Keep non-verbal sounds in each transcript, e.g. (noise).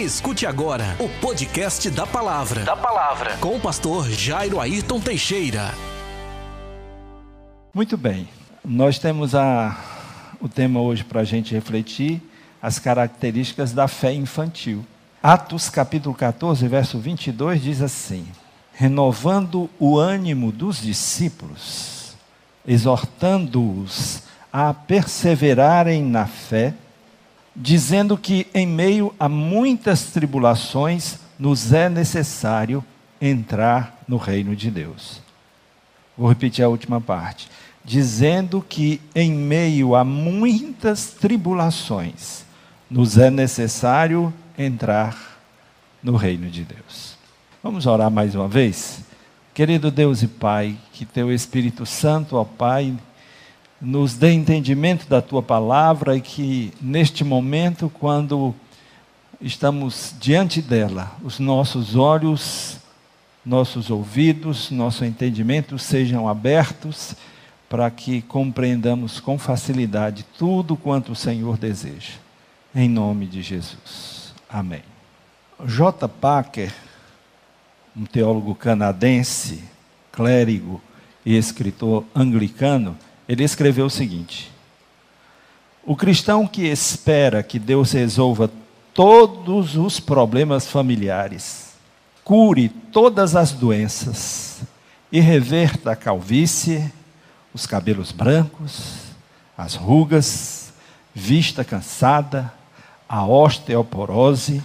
Escute agora o podcast da Palavra. Da Palavra. Com o pastor Jairo Ayrton Teixeira. Muito bem. Nós temos a, o tema hoje para a gente refletir as características da fé infantil. Atos capítulo 14, verso 22 diz assim: Renovando o ânimo dos discípulos, exortando-os a perseverarem na fé, dizendo que em meio a muitas tribulações nos é necessário entrar no reino de Deus. Vou repetir a última parte. Dizendo que em meio a muitas tribulações nos é necessário entrar no reino de Deus. Vamos orar mais uma vez? Querido Deus e Pai, que teu Espírito Santo, ó Pai, nos dê entendimento da tua palavra e que neste momento, quando estamos diante dela, os nossos olhos, nossos ouvidos, nosso entendimento sejam abertos para que compreendamos com facilidade tudo quanto o Senhor deseja. Em nome de Jesus. Amém. J. Packer, um teólogo canadense, clérigo e escritor anglicano, ele escreveu o seguinte: O cristão que espera que Deus resolva todos os problemas familiares, cure todas as doenças e reverta a calvície, os cabelos brancos, as rugas, vista cansada, a osteoporose,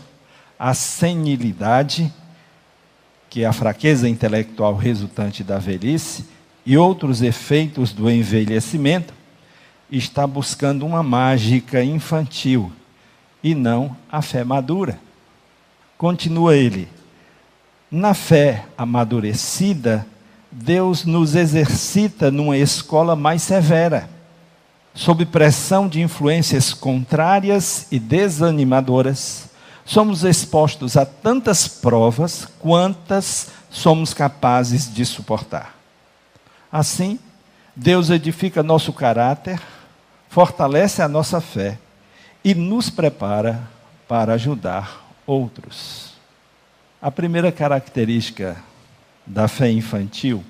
a senilidade, que é a fraqueza intelectual resultante da velhice, e outros efeitos do envelhecimento, está buscando uma mágica infantil e não a fé madura. Continua ele. Na fé amadurecida, Deus nos exercita numa escola mais severa, sob pressão de influências contrárias e desanimadoras. Somos expostos a tantas provas quantas somos capazes de suportar. Assim, Deus edifica nosso caráter, fortalece a nossa fé e nos prepara para ajudar outros. A primeira característica da fé infantil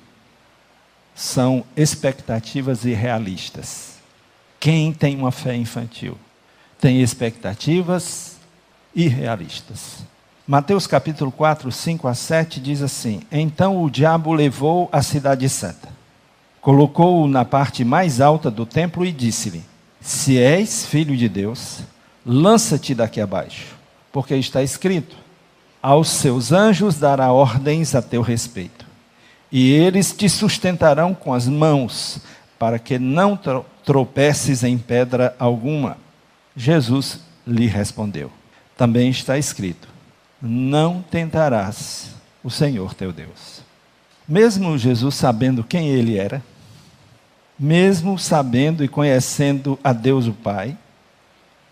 são expectativas irrealistas. Quem tem uma fé infantil tem expectativas irrealistas. Mateus capítulo 4, 5 a 7 diz assim: Então o diabo levou a cidade santa colocou-o na parte mais alta do templo e disse-lhe: Se és filho de Deus, lança-te daqui abaixo, porque está escrito: Aos seus anjos dará ordens a teu respeito, e eles te sustentarão com as mãos, para que não tropeces em pedra alguma. Jesus lhe respondeu: Também está escrito: Não tentarás o Senhor teu Deus. Mesmo Jesus sabendo quem ele era, mesmo sabendo e conhecendo a Deus o Pai,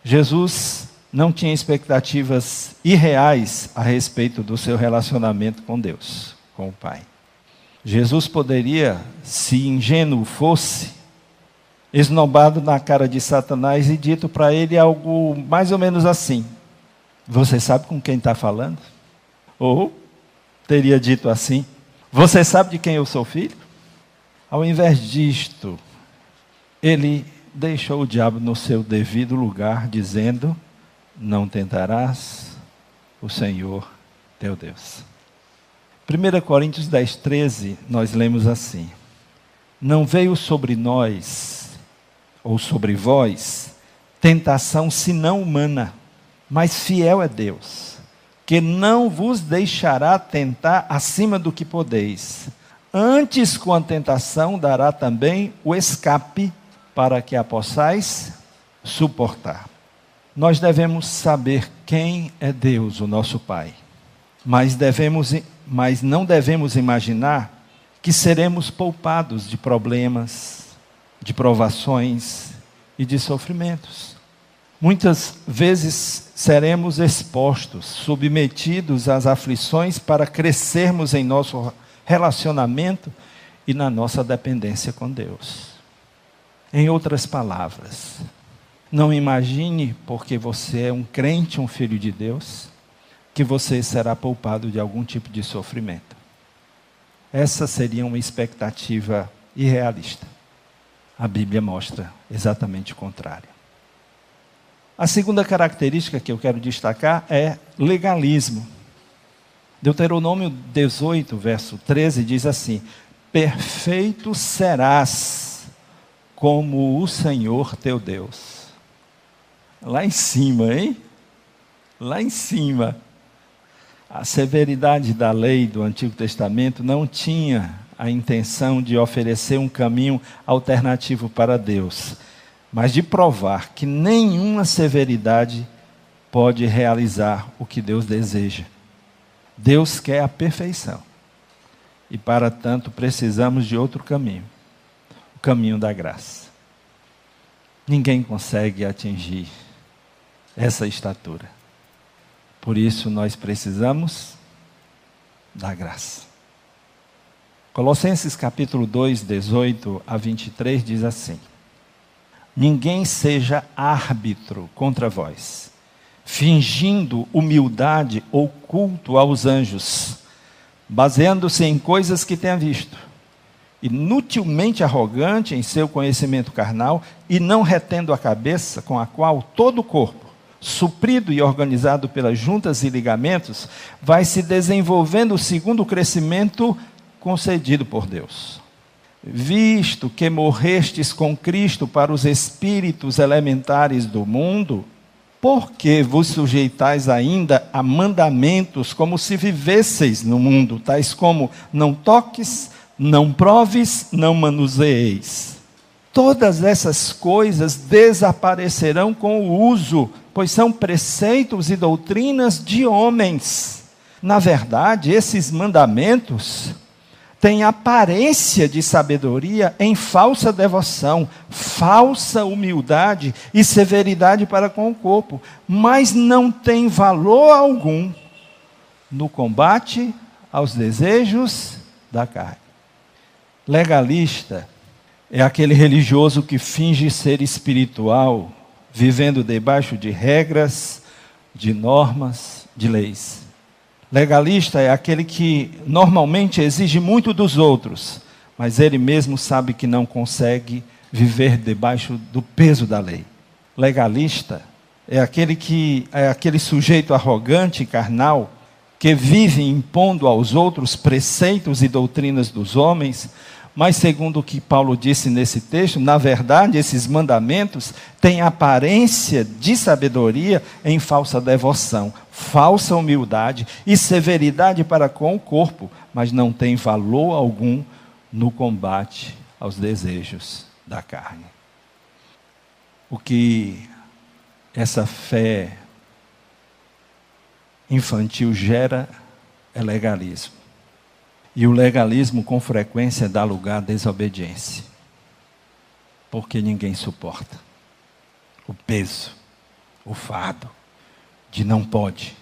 Jesus não tinha expectativas irreais a respeito do seu relacionamento com Deus, com o Pai. Jesus poderia, se ingênuo fosse, esnobado na cara de Satanás e dito para ele algo mais ou menos assim: Você sabe com quem está falando? Ou teria dito assim: Você sabe de quem eu sou filho? Ao invés disto, ele deixou o diabo no seu devido lugar, dizendo: Não tentarás o Senhor teu Deus. 1 Coríntios 10, 13, nós lemos assim: Não veio sobre nós, ou sobre vós, tentação senão humana, mas fiel é Deus, que não vos deixará tentar acima do que podeis Antes, com a tentação, dará também o escape para que a possais suportar. Nós devemos saber quem é Deus, o nosso Pai. Mas, devemos, mas não devemos imaginar que seremos poupados de problemas, de provações e de sofrimentos. Muitas vezes seremos expostos, submetidos às aflições para crescermos em nosso relacionamento e na nossa dependência com Deus. Em outras palavras, não imagine, porque você é um crente, um filho de Deus, que você será poupado de algum tipo de sofrimento. Essa seria uma expectativa irrealista. A Bíblia mostra exatamente o contrário. A segunda característica que eu quero destacar é legalismo. Deuteronômio 18, verso 13 diz assim: Perfeito serás como o Senhor teu Deus. Lá em cima, hein? Lá em cima. A severidade da lei do Antigo Testamento não tinha a intenção de oferecer um caminho alternativo para Deus, mas de provar que nenhuma severidade pode realizar o que Deus deseja. Deus quer a perfeição. E para tanto precisamos de outro caminho o caminho da graça. Ninguém consegue atingir essa estatura. Por isso nós precisamos da graça. Colossenses capítulo 2, 18 a 23 diz assim: Ninguém seja árbitro contra vós, fingindo humildade ou culto aos anjos, baseando-se em coisas que tenha visto, inutilmente arrogante em seu conhecimento carnal e não retendo a cabeça com a qual todo o corpo suprido e organizado pelas juntas e ligamentos, vai se desenvolvendo segundo o crescimento concedido por Deus. Visto que morrestes com Cristo para os espíritos elementares do mundo, por que vos sujeitais ainda a mandamentos como se vivesseis no mundo, tais como não toques, não proves, não manuseeis? Todas essas coisas desaparecerão com o uso pois são preceitos e doutrinas de homens. Na verdade, esses mandamentos têm aparência de sabedoria em falsa devoção, falsa humildade e severidade para com o corpo, mas não tem valor algum no combate aos desejos da carne. Legalista é aquele religioso que finge ser espiritual, vivendo debaixo de regras, de normas, de leis. Legalista é aquele que normalmente exige muito dos outros, mas ele mesmo sabe que não consegue viver debaixo do peso da lei. Legalista é aquele que é aquele sujeito arrogante e carnal que vive impondo aos outros preceitos e doutrinas dos homens, mas, segundo o que Paulo disse nesse texto, na verdade, esses mandamentos têm aparência de sabedoria em falsa devoção, falsa humildade e severidade para com o corpo, mas não tem valor algum no combate aos desejos da carne. O que essa fé infantil gera é legalismo. E o legalismo com frequência dá lugar à desobediência. Porque ninguém suporta o peso, o fardo de não pode,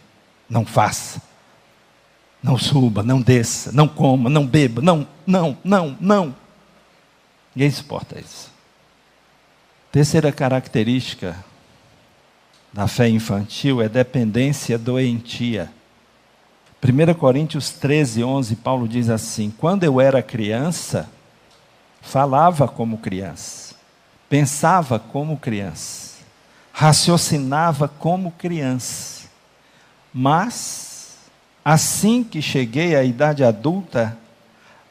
não faça, não suba, não desça, não coma, não beba, não, não, não, não. Ninguém suporta isso. Terceira característica da fé infantil é dependência doentia. 1 Coríntios 13, 11, Paulo diz assim: Quando eu era criança, falava como criança, pensava como criança, raciocinava como criança, mas, assim que cheguei à idade adulta,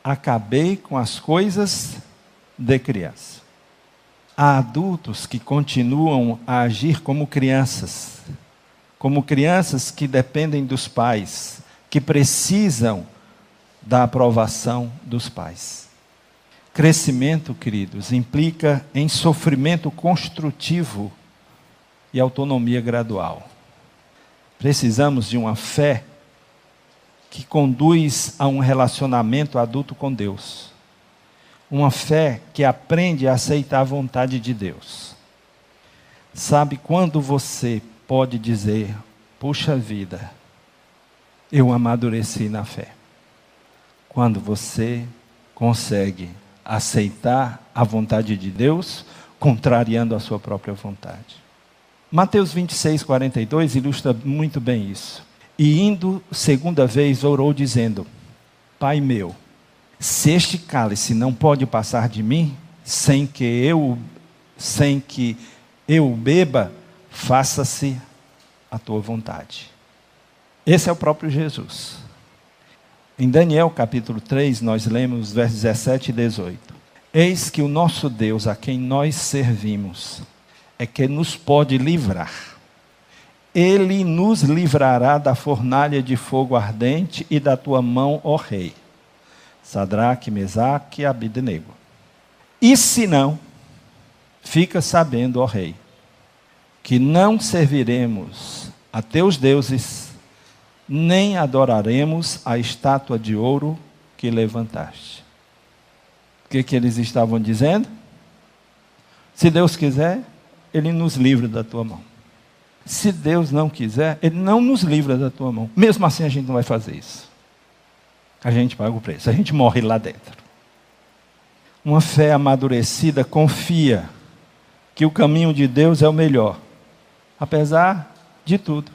acabei com as coisas de criança. Há adultos que continuam a agir como crianças, como crianças que dependem dos pais, que precisam da aprovação dos pais. Crescimento, queridos, implica em sofrimento construtivo e autonomia gradual. Precisamos de uma fé que conduz a um relacionamento adulto com Deus. Uma fé que aprende a aceitar a vontade de Deus. Sabe quando você pode dizer: puxa vida, eu amadureci na fé. Quando você consegue aceitar a vontade de Deus, contrariando a sua própria vontade. Mateus 26, 42 ilustra muito bem isso. E indo segunda vez, orou, dizendo: Pai meu, se este cálice não pode passar de mim, sem que eu, sem que eu beba, faça-se a tua vontade. Esse é o próprio Jesus. Em Daniel capítulo 3, nós lemos versos 17 e 18. Eis que o nosso Deus, a quem nós servimos, é que nos pode livrar. Ele nos livrará da fornalha de fogo ardente e da tua mão, ó rei. Sadraque, Mesaque e Abidnego. E se não, fica sabendo, ó rei, que não serviremos a teus deuses, nem adoraremos a estátua de ouro que levantaste. O que, que eles estavam dizendo? Se Deus quiser, Ele nos livra da tua mão. Se Deus não quiser, Ele não nos livra da tua mão. Mesmo assim, a gente não vai fazer isso. A gente paga o preço, a gente morre lá dentro. Uma fé amadurecida confia que o caminho de Deus é o melhor apesar de tudo.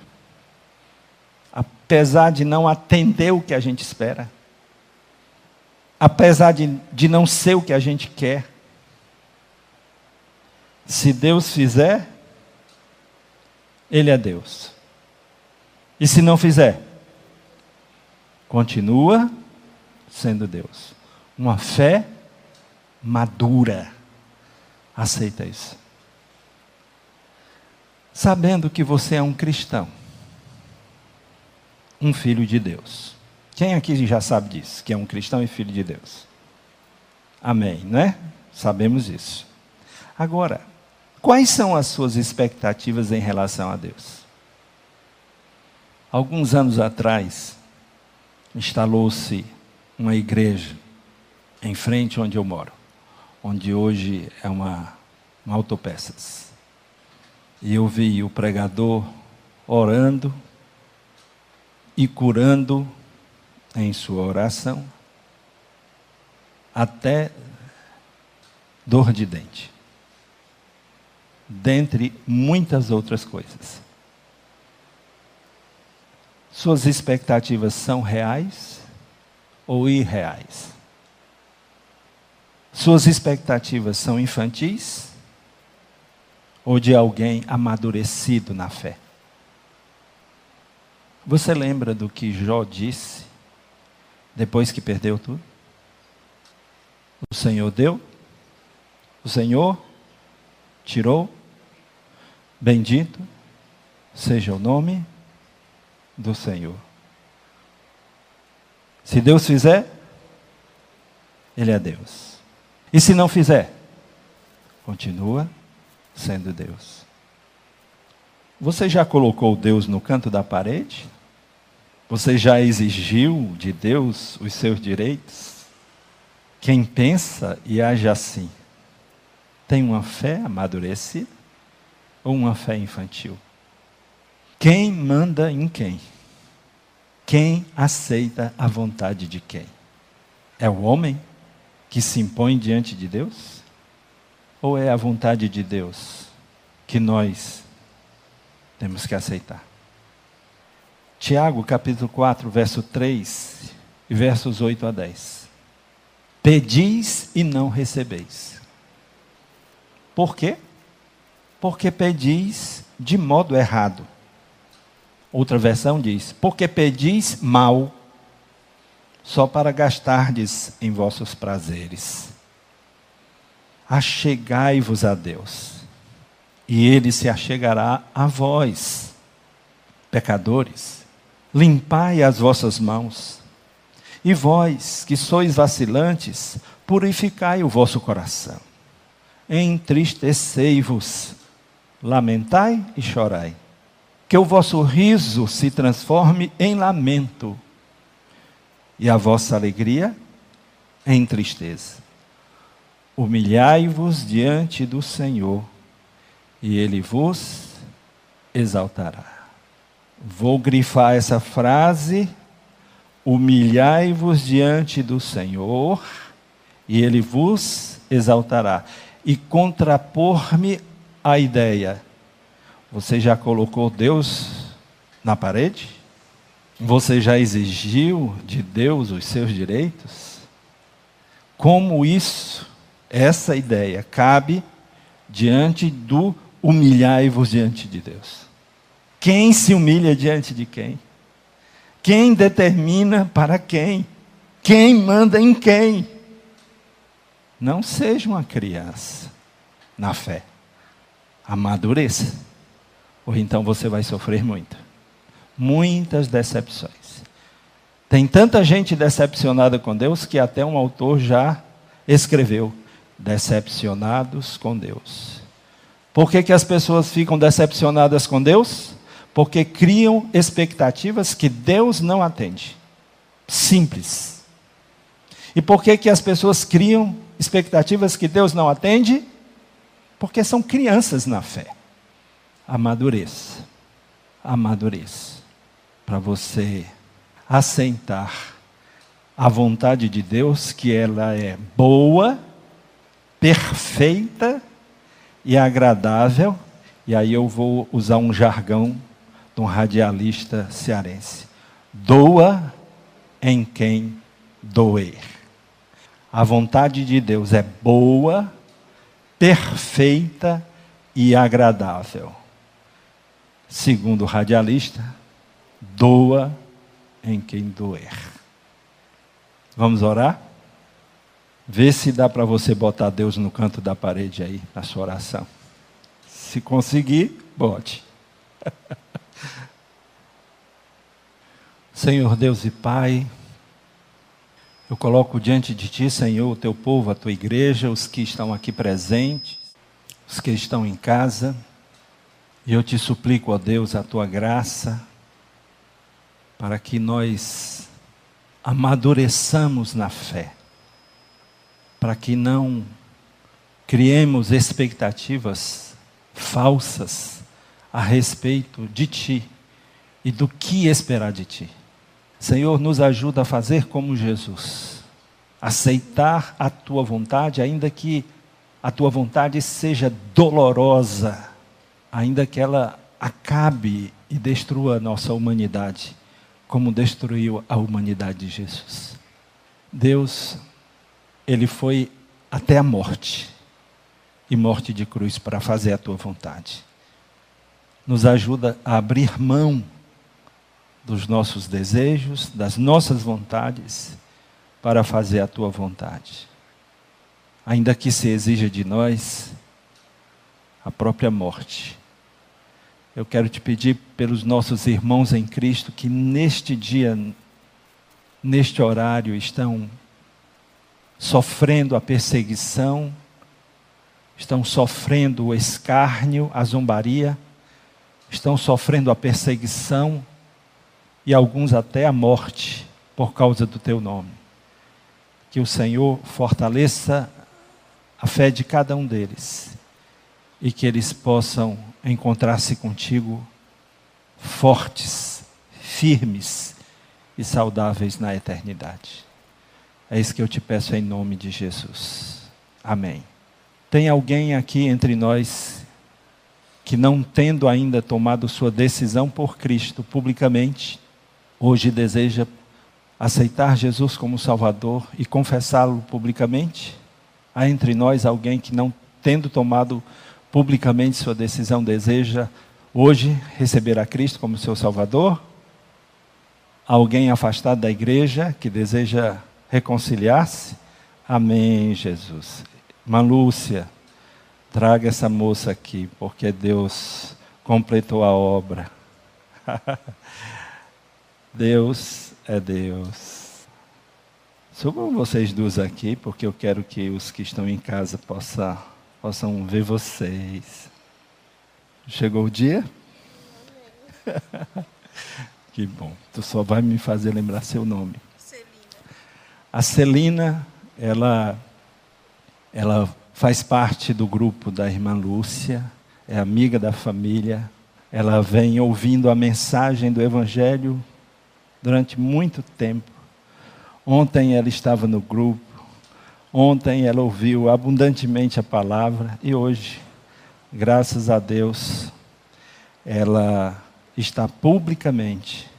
Apesar de não atender o que a gente espera. Apesar de, de não ser o que a gente quer. Se Deus fizer, Ele é Deus. E se não fizer, continua sendo Deus. Uma fé madura. Aceita isso sabendo que você é um cristão, um filho de Deus. Quem aqui já sabe disso, que é um cristão e filho de Deus? Amém, né? Sabemos isso. Agora, quais são as suas expectativas em relação a Deus? Alguns anos atrás, instalou-se uma igreja em frente onde eu moro, onde hoje é uma, uma autopeças. E eu vi o pregador orando e curando em sua oração, até dor de dente, dentre muitas outras coisas. Suas expectativas são reais ou irreais? Suas expectativas são infantis ou de alguém amadurecido na fé. Você lembra do que Jó disse depois que perdeu tudo? O Senhor deu, o Senhor tirou, bendito seja o nome do Senhor. Se Deus fizer, Ele é Deus. E se não fizer, continua sendo Deus. Você já colocou Deus no canto da parede? Você já exigiu de Deus os seus direitos? Quem pensa e age assim, tem uma fé amadurecida ou uma fé infantil? Quem manda em quem? Quem aceita a vontade de quem? É o homem que se impõe diante de Deus? Ou é a vontade de Deus que nós temos que aceitar? Tiago, capítulo 4, verso 3 e versos 8 a 10. Pedis e não recebeis. Por quê? Porque pedis de modo errado. Outra versão diz: porque pedis mal, só para gastardes em vossos prazeres achegai-vos a Deus, e ele se achegará a vós, pecadores. Limpai as vossas mãos, e vós, que sois vacilantes, purificai o vosso coração. Entristecei-vos, lamentai e chorai. Que o vosso riso se transforme em lamento, e a vossa alegria em tristeza Humilhai-vos diante do Senhor, e Ele vos exaltará. Vou grifar essa frase. Humilhai-vos diante do Senhor, e Ele vos exaltará. E contrapor-me a ideia. Você já colocou Deus na parede? Você já exigiu de Deus os seus direitos? Como isso, essa ideia, cabe diante do humilhai-vos diante de Deus? Quem se humilha diante de quem? Quem determina para quem? Quem manda em quem? Não seja uma criança na fé. Amadureça. Ou então você vai sofrer muito. Muitas decepções. Tem tanta gente decepcionada com Deus que até um autor já escreveu: decepcionados com Deus. Por que, que as pessoas ficam decepcionadas com Deus? Porque criam expectativas que Deus não atende. Simples. E por que, que as pessoas criam expectativas que Deus não atende? Porque são crianças na fé. Amadureça. Amadureça. Para você aceitar a vontade de Deus, que ela é boa, perfeita e agradável. E aí eu vou usar um jargão de um radialista cearense. Doa em quem doer. A vontade de Deus é boa, perfeita e agradável. Segundo o radialista, doa em quem doer. Vamos orar? Vê se dá para você botar Deus no canto da parede aí, na sua oração. Se conseguir, bote. (laughs) Senhor Deus e Pai, eu coloco diante de Ti, Senhor, o Teu povo, a Tua igreja, os que estão aqui presentes, os que estão em casa, e eu te suplico, ó Deus, a Tua graça, para que nós amadureçamos na fé, para que não criemos expectativas falsas a respeito de Ti e do que esperar de Ti. Senhor, nos ajuda a fazer como Jesus, aceitar a Tua vontade, ainda que a Tua vontade seja dolorosa, ainda que ela acabe e destrua a nossa humanidade como destruiu a humanidade de Jesus. Deus, ele foi até a morte e morte de cruz para fazer a tua vontade. Nos ajuda a abrir mão dos nossos desejos, das nossas vontades, para fazer a tua vontade. Ainda que se exija de nós a própria morte eu quero te pedir pelos nossos irmãos em Cristo que neste dia, neste horário, estão sofrendo a perseguição, estão sofrendo o escárnio, a zombaria, estão sofrendo a perseguição e alguns até a morte por causa do teu nome. Que o Senhor fortaleça a fé de cada um deles e que eles possam encontrar-se contigo fortes, firmes e saudáveis na eternidade. É isso que eu te peço em nome de Jesus. Amém. Tem alguém aqui entre nós que, não tendo ainda tomado sua decisão por Cristo publicamente, hoje deseja aceitar Jesus como Salvador e confessá-lo publicamente? Há entre nós alguém que, não tendo tomado publicamente sua decisão, deseja hoje receber a Cristo como seu Salvador? Alguém afastado da igreja que deseja reconciliar-se? Amém, Jesus. Irmã Lúcia, traga essa moça aqui, porque Deus completou a obra. (laughs) Deus é Deus. Subam vocês duas aqui, porque eu quero que os que estão em casa possam possam ver vocês. Chegou o dia? (laughs) que bom. Tu só vai me fazer lembrar seu nome. Celina. A Celina, ela, ela faz parte do grupo da irmã Lúcia, é amiga da família. Ela vem ouvindo a mensagem do Evangelho durante muito tempo. Ontem ela estava no grupo, Ontem ela ouviu abundantemente a palavra e hoje, graças a Deus, ela está publicamente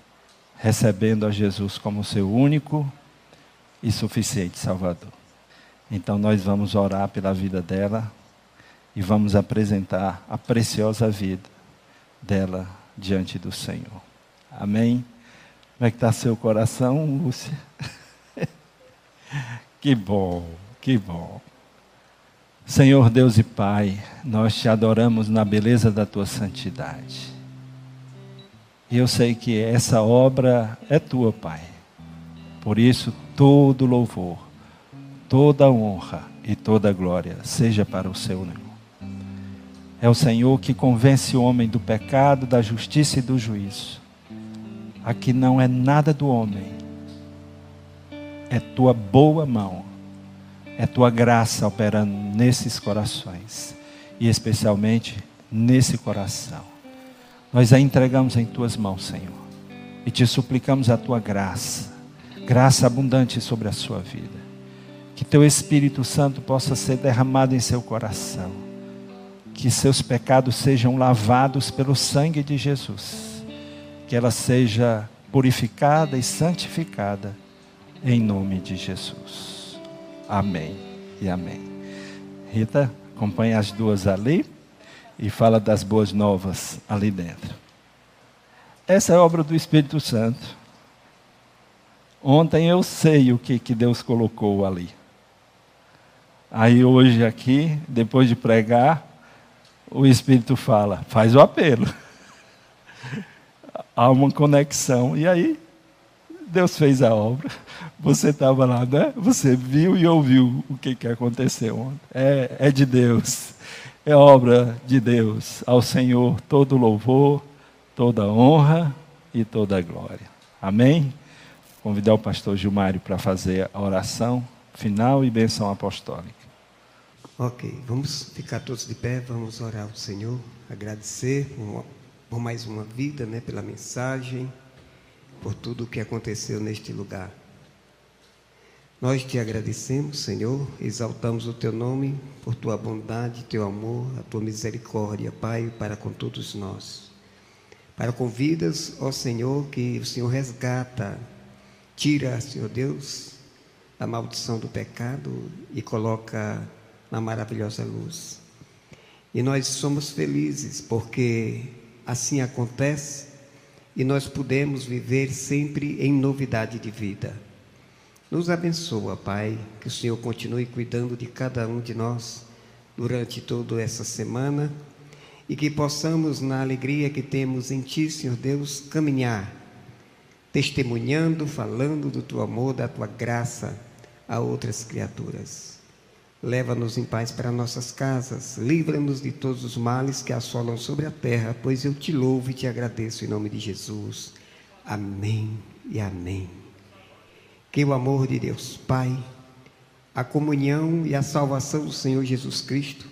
recebendo a Jesus como seu único e suficiente Salvador. Então nós vamos orar pela vida dela e vamos apresentar a preciosa vida dela diante do Senhor. Amém? Como é que está seu coração, Lúcia? (laughs) que bom, que bom. Senhor Deus e Pai, nós te adoramos na beleza da tua santidade. E eu sei que essa obra é tua, Pai. Por isso, todo louvor, toda honra e toda glória seja para o seu nome. É o Senhor que convence o homem do pecado, da justiça e do juízo. Aqui não é nada do homem, é tua boa mão. É tua graça operando nesses corações. E especialmente nesse coração. Nós a entregamos em tuas mãos, Senhor, e te suplicamos a tua graça, graça abundante sobre a sua vida. Que teu Espírito Santo possa ser derramado em seu coração, que seus pecados sejam lavados pelo sangue de Jesus, que ela seja purificada e santificada em nome de Jesus. Amém e amém. Rita, acompanha as duas ali e fala das boas novas ali dentro. Essa é obra do Espírito Santo. Ontem eu sei o que, que Deus colocou ali. Aí hoje aqui, depois de pregar, o Espírito fala, faz o apelo. (laughs) Há uma conexão. E aí, Deus fez a obra. Você estava lá, né? Você viu e ouviu o que, que aconteceu. É, é de Deus. É obra de Deus. Ao Senhor todo louvor, toda honra e toda glória. Amém? Convidar o pastor Gilmário para fazer a oração final e benção apostólica. Ok, vamos ficar todos de pé, vamos orar ao Senhor, agradecer por mais uma vida, né, pela mensagem, por tudo o que aconteceu neste lugar. Nós te agradecemos, Senhor, exaltamos o teu nome por tua bondade, teu amor, a tua misericórdia, Pai, para com todos nós. Para convidas, ó Senhor, que o Senhor resgata, tira, Senhor Deus, a maldição do pecado e coloca na maravilhosa luz. E nós somos felizes porque assim acontece e nós podemos viver sempre em novidade de vida. Nos abençoa, Pai, que o Senhor continue cuidando de cada um de nós durante toda essa semana e que possamos, na alegria que temos em Ti, Senhor Deus, caminhar, testemunhando, falando do Teu amor, da Tua graça a outras criaturas. Leva-nos em paz para nossas casas, livra-nos de todos os males que assolam sobre a terra, pois eu te louvo e te agradeço em nome de Jesus. Amém e amém. Que o amor de Deus Pai, a comunhão e a salvação do Senhor Jesus Cristo,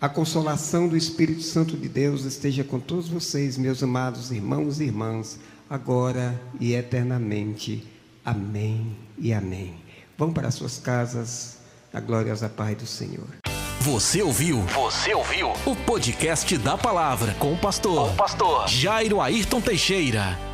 a consolação do Espírito Santo de Deus esteja com todos vocês, meus amados irmãos e irmãs, agora e eternamente. Amém e amém. Vão para suas casas, a gloriosa paz do Senhor. Você ouviu? Você ouviu? O podcast da palavra com o pastor, o pastor Jairo Ayrton Teixeira.